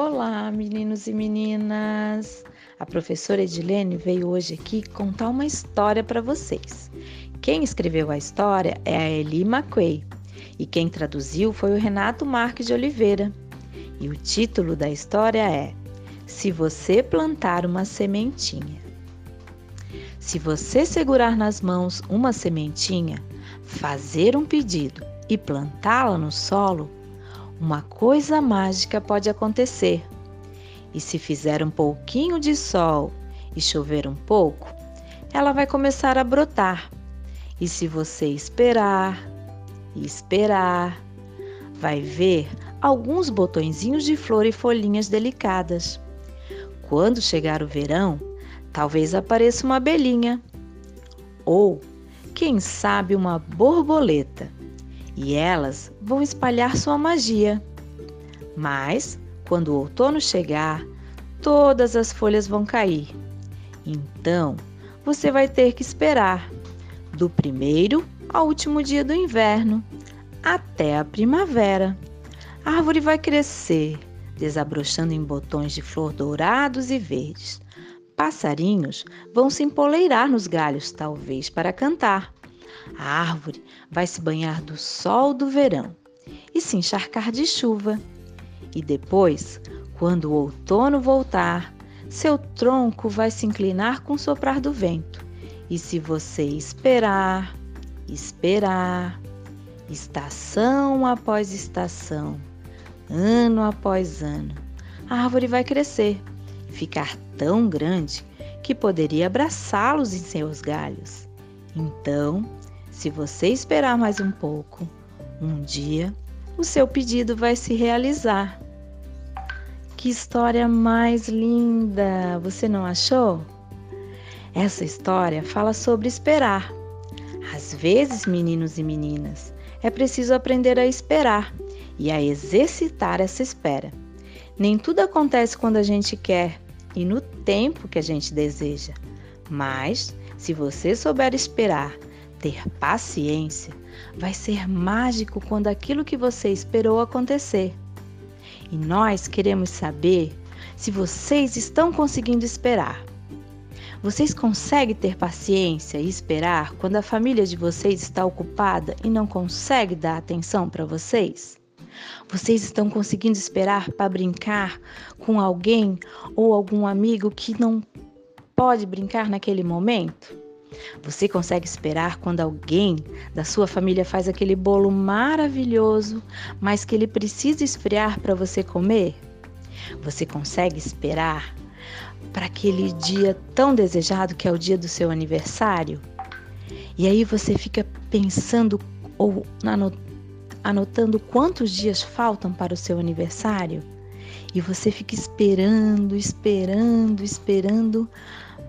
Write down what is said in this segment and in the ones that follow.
Olá, meninos e meninas! A professora Edilene veio hoje aqui contar uma história para vocês. Quem escreveu a história é a Eli McQuay e quem traduziu foi o Renato Marques de Oliveira. E o título da história é Se você plantar uma sementinha. Se você segurar nas mãos uma sementinha, fazer um pedido e plantá-la no solo, uma coisa mágica pode acontecer. E se fizer um pouquinho de sol e chover um pouco, ela vai começar a brotar. E se você esperar e esperar, vai ver alguns botõezinhos de flor e folhinhas delicadas. Quando chegar o verão, talvez apareça uma abelhinha ou, quem sabe, uma borboleta e elas vão espalhar sua magia. Mas, quando o outono chegar, todas as folhas vão cair. Então, você vai ter que esperar do primeiro ao último dia do inverno, até a primavera. A árvore vai crescer, desabrochando em botões de flor dourados e verdes. Passarinhos vão se empoleirar nos galhos, talvez para cantar. A árvore vai se banhar do sol do verão e se encharcar de chuva. E depois, quando o outono voltar, seu tronco vai se inclinar com o soprar do vento. E se você esperar, esperar, estação após estação, ano após ano, a árvore vai crescer, ficar tão grande que poderia abraçá-los em seus galhos. Então, se você esperar mais um pouco, um dia o seu pedido vai se realizar. Que história mais linda! Você não achou? Essa história fala sobre esperar. Às vezes, meninos e meninas, é preciso aprender a esperar e a exercitar essa espera. Nem tudo acontece quando a gente quer e no tempo que a gente deseja. Mas, se você souber esperar ter paciência, vai ser mágico quando aquilo que você esperou acontecer. E nós queremos saber se vocês estão conseguindo esperar. Vocês conseguem ter paciência e esperar quando a família de vocês está ocupada e não consegue dar atenção para vocês? Vocês estão conseguindo esperar para brincar com alguém ou algum amigo que não pode brincar naquele momento? Você consegue esperar quando alguém da sua família faz aquele bolo maravilhoso, mas que ele precisa esfriar para você comer? Você consegue esperar para aquele dia tão desejado que é o dia do seu aniversário? E aí você fica pensando ou anotando quantos dias faltam para o seu aniversário? E você fica esperando, esperando, esperando,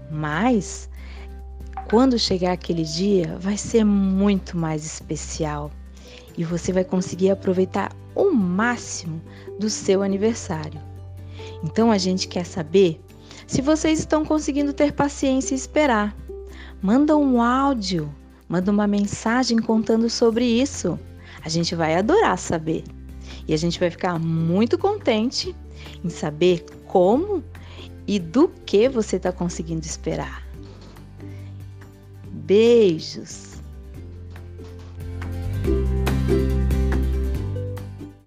mas quando chegar aquele dia, vai ser muito mais especial e você vai conseguir aproveitar o máximo do seu aniversário. Então a gente quer saber se vocês estão conseguindo ter paciência e esperar. Manda um áudio, manda uma mensagem contando sobre isso. A gente vai adorar saber. E a gente vai ficar muito contente em saber como e do que você está conseguindo esperar. Beijos!